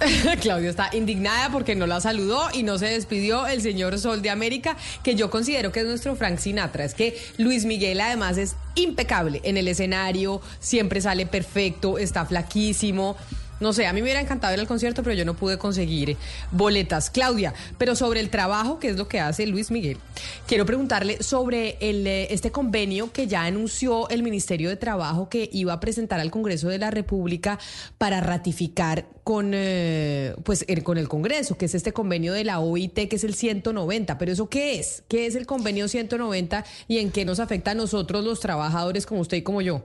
Claudia está indignada porque no la saludó y no se despidió el señor Sol de América, que yo considero que es nuestro Frank Sinatra. Es que Luis Miguel además es impecable en el escenario, siempre sale perfecto, está flaquísimo. No sé, a mí me hubiera encantado ir al concierto, pero yo no pude conseguir boletas. Claudia, pero sobre el trabajo, que es lo que hace Luis Miguel, quiero preguntarle sobre el, eh, este convenio que ya anunció el Ministerio de Trabajo que iba a presentar al Congreso de la República para ratificar con, eh, pues, con el Congreso, que es este convenio de la OIT, que es el 190. Pero ¿eso qué es? ¿Qué es el convenio 190 y en qué nos afecta a nosotros los trabajadores como usted y como yo?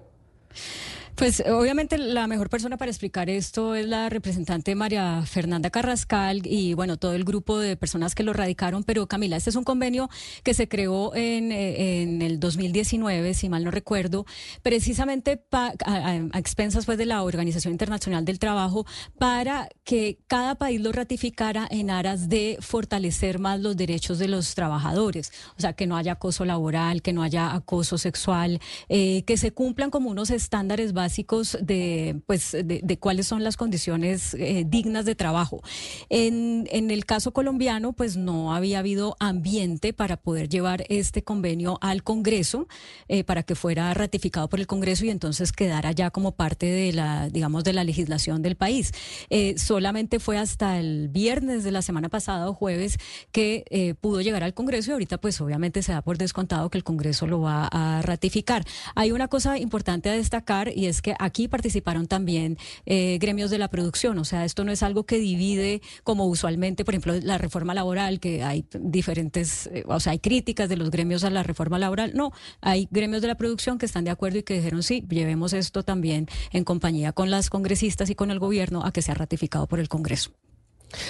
Pues obviamente la mejor persona para explicar esto es la representante María Fernanda Carrascal y bueno, todo el grupo de personas que lo radicaron, pero Camila, este es un convenio que se creó en, eh, en el 2019, si mal no recuerdo, precisamente a, expensas pues de la Organización Internacional del Trabajo para que cada país lo ratificara en aras de fortalecer más los derechos de los trabajadores, o sea, que no haya acoso laboral, que no haya acoso sexual, eh, que se cumplan como unos estándares básicos básicos de, pues, de, cuáles son las condiciones eh, dignas de trabajo. En, en el caso colombiano, pues no había habido ambiente para poder llevar este convenio al Congreso, eh, para que fuera ratificado por el Congreso y entonces quedara ya como parte de la, digamos, de la legislación del país. Eh, solamente fue hasta el viernes de la semana pasada o jueves que pudo llegar al Congreso y ahorita pues obviamente se da por descontado que el Congreso lo va a ratificar. Hay una cosa importante a destacar y es es que aquí participaron también eh, gremios de la producción, o sea, esto no es algo que divide como usualmente, por ejemplo, la reforma laboral, que hay diferentes, eh, o sea, hay críticas de los gremios a la reforma laboral, no, hay gremios de la producción que están de acuerdo y que dijeron, sí, llevemos esto también en compañía con las congresistas y con el gobierno a que sea ratificado por el Congreso.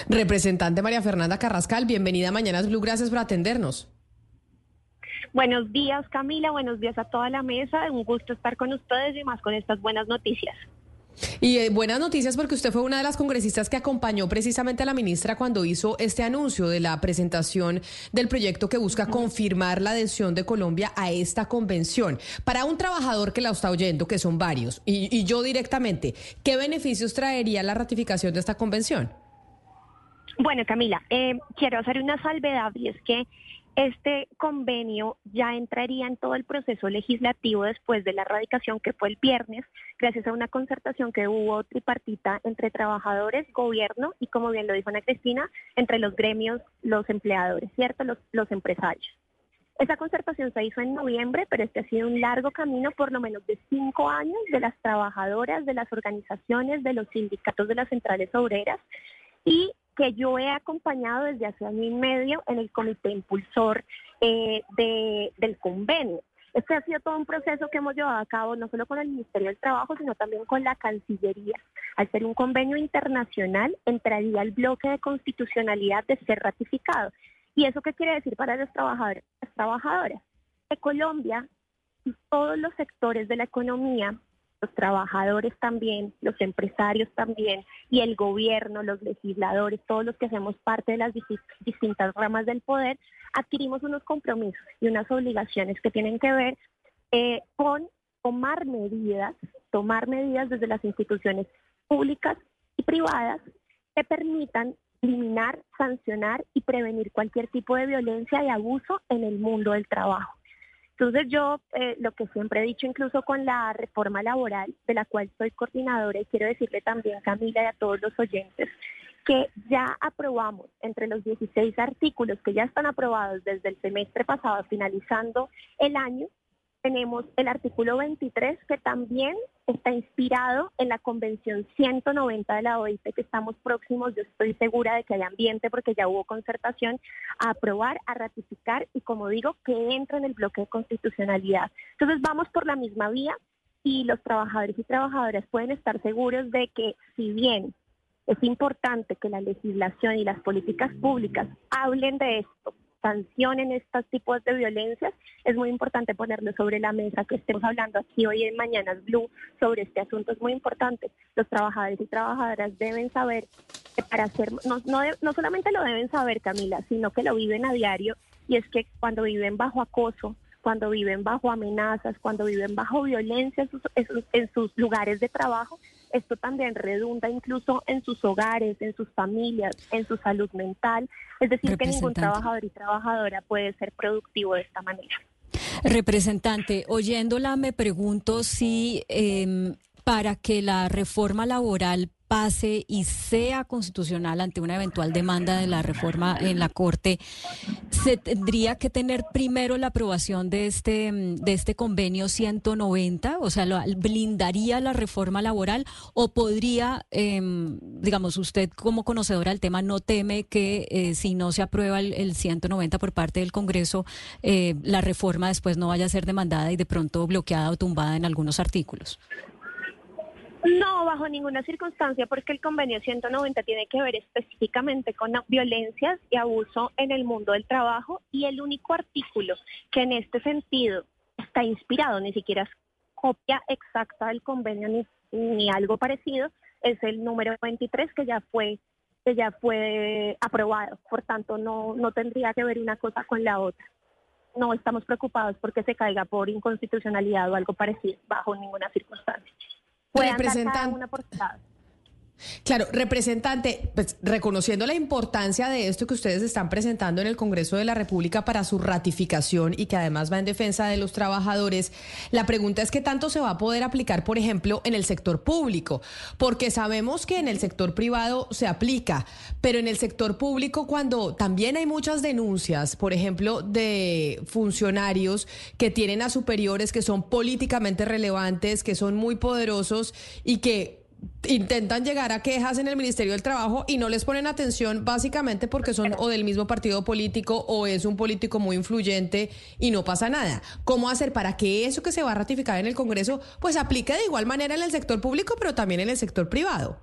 Representante María Fernanda Carrascal, bienvenida a Mañanas Blue, gracias por atendernos. Buenos días, Camila. Buenos días a toda la mesa. Un gusto estar con ustedes y más con estas buenas noticias. Y eh, buenas noticias porque usted fue una de las congresistas que acompañó precisamente a la ministra cuando hizo este anuncio de la presentación del proyecto que busca confirmar la adhesión de Colombia a esta convención. Para un trabajador que la está oyendo, que son varios, y, yo directamente, ¿qué beneficios traería la ratificación de esta convención? Bueno, Camila, eh, quiero hacer una salvedad y es que este convenio ya entraría en todo el proceso legislativo después de la radicación que fue el viernes, gracias a una concertación que hubo tripartita entre trabajadores, gobierno y, como bien lo dijo Ana Cristina, entre los gremios, los empleadores, ¿cierto? Los, los empresarios. Esa concertación se hizo en noviembre, pero este ha sido un largo camino, por lo menos de cinco años, de las trabajadoras, de las organizaciones, de los sindicatos de las centrales obreras. Y que yo he acompañado desde hace año y medio en el comité impulsor eh, del convenio. Este ha sido todo un proceso que hemos llevado a cabo no solo con el Ministerio del Trabajo, sino también con la Cancillería. Al ser un convenio internacional, entraría el bloque de constitucionalidad de ser ratificado. ¿Y eso qué quiere decir para los trabajadores? Las trabajadoras de Colombia y todos los sectores de la economía los trabajadores también, los empresarios también y el gobierno, los legisladores, todos los que hacemos parte de las distintas ramas del poder, adquirimos unos compromisos y unas obligaciones que tienen que ver eh, con tomar medidas, tomar medidas desde las instituciones públicas y privadas que permitan eliminar, sancionar y prevenir cualquier tipo de violencia y abuso en el mundo del trabajo. Entonces yo eh, lo que siempre he dicho incluso con la reforma laboral, de la cual soy coordinadora, y quiero decirle también Camila y a todos los oyentes, que ya aprobamos entre los 16 artículos que ya están aprobados desde el semestre pasado, finalizando el año, tenemos el artículo 23 que también está inspirado en la Convención 190 de la OIT que estamos próximos, yo estoy segura de que hay ambiente porque ya hubo concertación, a aprobar, a ratificar y como digo, que entra en el bloque de constitucionalidad. Entonces vamos por la misma vía y los trabajadores y trabajadoras pueden estar seguros de que si bien es importante que la legislación y las políticas públicas hablen de esto, sancionen estos tipos de violencias, es muy importante ponerlo sobre la mesa, que estemos hablando aquí hoy en Mañanas Blue sobre este asunto, es muy importante. Los trabajadores y trabajadoras deben saber que para hacer, no, no, no solamente lo deben saber, Camila, sino que lo viven a diario, y es que cuando viven bajo acoso, cuando viven bajo amenazas, cuando viven bajo violencia en sus, en sus lugares de trabajo, esto también redunda incluso en sus hogares, en sus familias, en su salud mental. Es decir, que ningún trabajador y trabajadora puede ser productivo de esta manera. Representante, oyéndola me pregunto si em, para que la reforma laboral pase y sea constitucional ante una eventual demanda de la reforma en la Corte, se tendría que tener primero la aprobación de este, de este convenio 190, o sea, blindaría la reforma laboral o podría, em, digamos, usted como conocedora del tema no teme que eh, si no se aprueba el, 190 por parte del Congreso, eh, la reforma después no vaya a ser demandada y de pronto bloqueada o tumbada en algunos artículos. No, bajo ninguna circunstancia, porque el convenio 190 tiene que ver específicamente con violencias y abuso en el mundo del trabajo y el único artículo que en este sentido está inspirado, ni siquiera es copia exacta del convenio ni, ni algo parecido, es el número 23 que ya fue que ya fue aprobado. Por tanto, no, no tendría que ver una cosa con la otra. No estamos preocupados porque se caiga por inconstitucionalidad o algo parecido, bajo ninguna circunstancia representante. Claro, representante, pues reconociendo la importancia de esto que ustedes están presentando en el Congreso de la República para su ratificación y que además va en defensa de los trabajadores, la pregunta es qué tanto se va a poder aplicar, por ejemplo, en el sector público, porque sabemos que en el sector privado se aplica, pero en el sector público cuando también hay muchas denuncias, por ejemplo, de funcionarios que tienen a superiores que son políticamente relevantes, que son muy poderosos y que intentan llegar a quejas en el Ministerio del Trabajo y no les ponen atención básicamente porque son o del mismo partido político o es un político muy influyente y no pasa nada. ¿Cómo hacer para que eso que se va a ratificar en el Congreso pues aplique de igual manera en el sector público pero también en el sector privado?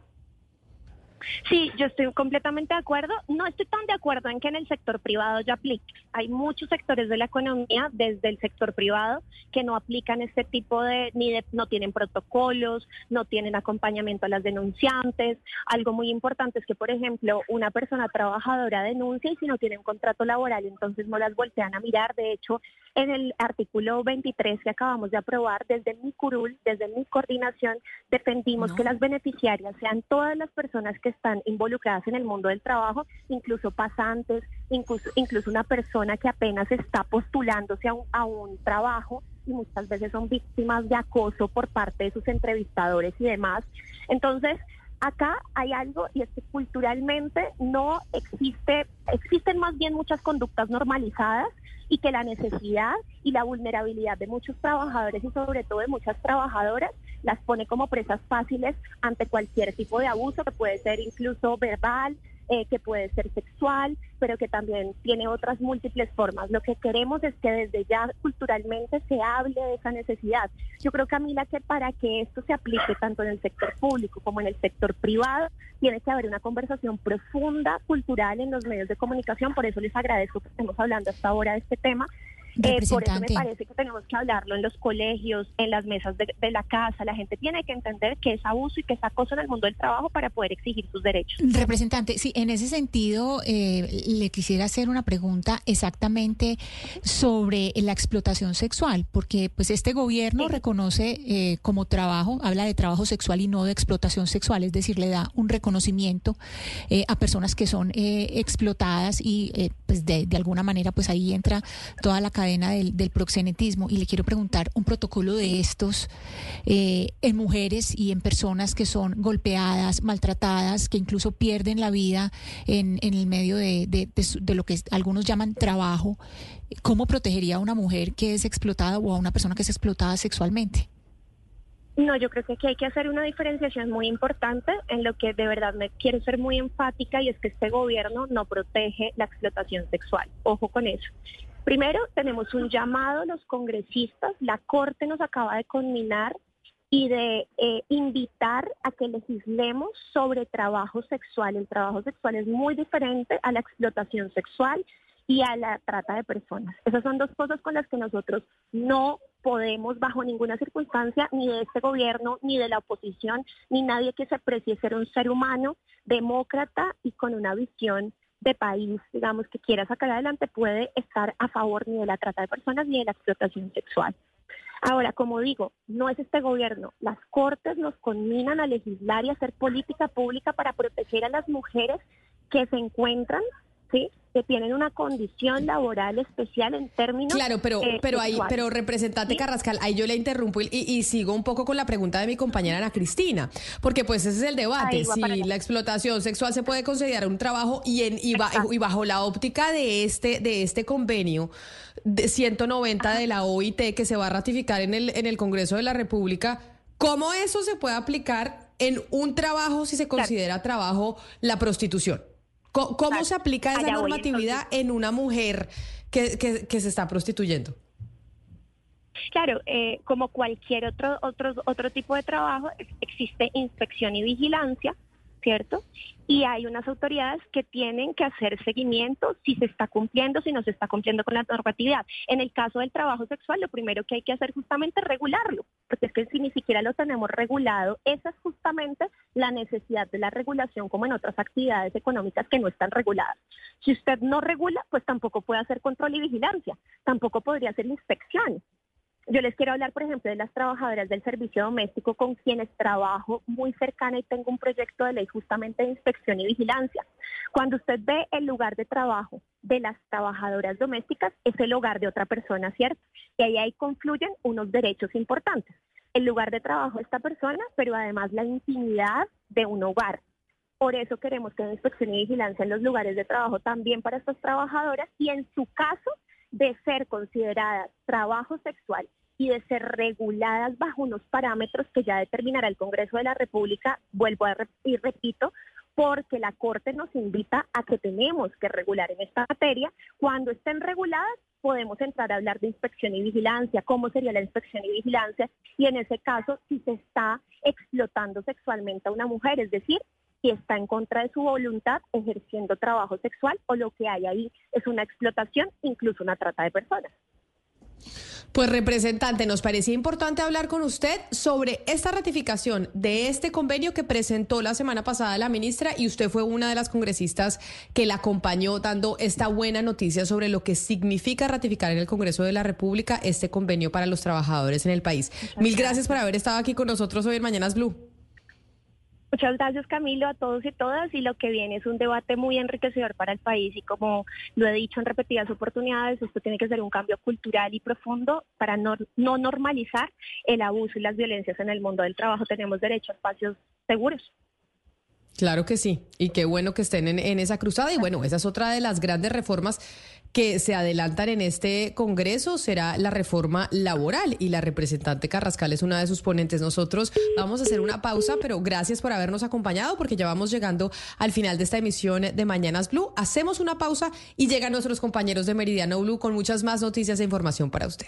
Sí, yo estoy completamente de acuerdo. No estoy tan de acuerdo en que en el sector privado ya aplique. Hay muchos sectores de la economía, desde el sector privado, que no aplican este tipo de, ni de, no tienen protocolos, no tienen acompañamiento a las denunciantes. Algo muy importante es que, por ejemplo, una persona trabajadora denuncia y si no tiene un contrato laboral, entonces no las voltean a mirar. De hecho, en el artículo 23 que acabamos de aprobar, desde mi curul, desde mi coordinación, defendimos que las beneficiarias sean todas las personas que están involucradas en el mundo del trabajo, incluso pasantes, incluso, incluso una persona que apenas está postulándose a un, a un trabajo y muchas veces son víctimas de acoso por parte de sus entrevistadores y demás. Entonces, acá hay algo y es que culturalmente no existe, existen más bien muchas conductas normalizadas y que la necesidad y la vulnerabilidad de muchos trabajadores y sobre todo de muchas trabajadoras las pone como presas fáciles ante cualquier tipo de abuso que puede ser incluso verbal, eh, que puede ser sexual, pero que también tiene otras múltiples formas. Lo que queremos es que desde ya culturalmente se hable de esa necesidad. Yo creo, Camila, que para que esto se aplique tanto en el sector público como en el sector privado, tiene que haber una conversación profunda, cultural en los medios de comunicación. Por eso les agradezco que estemos hablando hasta ahora de este tema eh, por eso me parece que tenemos que hablarlo en los colegios, en las mesas de, la casa. La gente tiene que entender que es abuso y que es acoso en el mundo del trabajo para poder exigir sus derechos. Representante, sí, en ese sentido eh, le quisiera hacer una pregunta exactamente sobre la explotación sexual, porque pues este gobierno reconoce eh, como trabajo, habla de trabajo sexual y no de explotación sexual, es decir, le da un reconocimiento a personas que son explotadas y pues de, de alguna manera pues ahí entra toda la cadena del, proxenetismo y le quiero preguntar un protocolo de estos eh, en mujeres y en personas que son golpeadas, maltratadas, que incluso pierden la vida en, en el medio de, de, lo que algunos llaman trabajo. ¿Cómo protegería a una mujer que es explotada o a una persona que es explotada sexualmente? No, yo creo que aquí hay que hacer una diferenciación muy importante en lo que de verdad me quiero ser muy enfática y es que este gobierno no protege la explotación sexual. Ojo con eso. Primero, tenemos un llamado los congresistas. La Corte nos acaba de conminar y de eh, invitar a que legislemos sobre trabajo sexual. El trabajo sexual es muy diferente a la explotación sexual y a la trata de personas. Esas son dos cosas con las que nosotros no podemos bajo ninguna circunstancia, ni de este gobierno, ni de la oposición, ni nadie que se precie ser un ser humano demócrata y con una visión de país, digamos, que quiera sacar adelante puede estar a favor ni de la trata de personas ni de la explotación sexual. Ahora, como digo, no es este gobierno. Las cortes nos conminan a legislar y hacer política pública para proteger a las mujeres que se encuentran, ¿sí? Que tienen una condición laboral especial en términos claro pero eh, pero ahí pero representante Carrascal ahí yo le interrumpo y, sigo un poco con la pregunta de mi compañera Ana Cristina porque pues ese es el debate si la explotación sexual se puede considerar un trabajo y en y, bajo la óptica de este de este convenio de 190 de la OIT que se va a ratificar en el en el Congreso de la República cómo eso se puede aplicar en un trabajo si se considera trabajo la prostitución ¿Cómo, se aplica esa normatividad en una mujer que, que, se está prostituyendo? Claro, eh, como cualquier otro, otro, otro tipo de trabajo, existe inspección y vigilancia ¿cierto? Y hay unas autoridades que tienen que hacer seguimiento si se está cumpliendo, si no se está cumpliendo con la normatividad. En el caso del trabajo sexual, lo primero que hay que hacer justamente es regularlo, porque es que si ni siquiera lo tenemos regulado, esa es justamente la necesidad de la regulación como en otras actividades económicas que no están reguladas. Si usted no regula, pues tampoco puede hacer control y vigilancia, tampoco podría hacer inspección. Yo les quiero hablar, por ejemplo, de las trabajadoras del servicio doméstico con quienes trabajo muy cercana y tengo un proyecto de ley justamente de inspección y vigilancia. Cuando usted ve el lugar de trabajo de las trabajadoras domésticas, es el hogar de otra persona, ¿cierto? Y ahí, ahí confluyen unos derechos importantes. El lugar de trabajo de esta persona, pero además la intimidad de un hogar. Por eso queremos que haya inspección y vigilancia en los lugares de trabajo también para estas trabajadoras y en su caso de ser consideradas trabajo sexual y de ser reguladas bajo unos parámetros que ya determinará el Congreso de la República, vuelvo a y repito, porque la Corte nos invita a que tenemos que regular en esta materia. Cuando estén reguladas, podemos entrar a hablar de inspección y vigilancia, cómo sería la inspección y vigilancia, y en ese caso, si se está explotando sexualmente a una mujer, es decir, si está en contra de su voluntad ejerciendo trabajo sexual o lo que hay ahí es una explotación, incluso una trata de personas. Pues representante, nos parecía importante hablar con usted sobre esta ratificación de este convenio que presentó la semana pasada la ministra y usted fue una de las congresistas que la acompañó dando esta buena noticia sobre lo que significa ratificar en el Congreso de la República este convenio para los trabajadores en el país. Mil gracias por haber estado aquí con nosotros hoy en Mañanas Blue. Muchas gracias Camilo, a todos y todas. Y lo que viene es un debate muy enriquecedor para el país y como lo he dicho en repetidas oportunidades, esto tiene que ser un cambio cultural y profundo para no, no normalizar el abuso y las violencias en el mundo del trabajo. Tenemos derecho a espacios seguros. Claro que sí, y qué bueno que estén en, esa cruzada. Y bueno, esa es otra de las grandes reformas que se adelantan en este Congreso, será la reforma laboral. Y la representante Carrascal es una de sus ponentes. Nosotros vamos a hacer una pausa, pero gracias por habernos acompañado, porque ya vamos llegando al final de esta emisión de Mañanas Blue. Hacemos una pausa y llegan nuestros compañeros de Meridiano Blue con muchas más noticias e información para usted.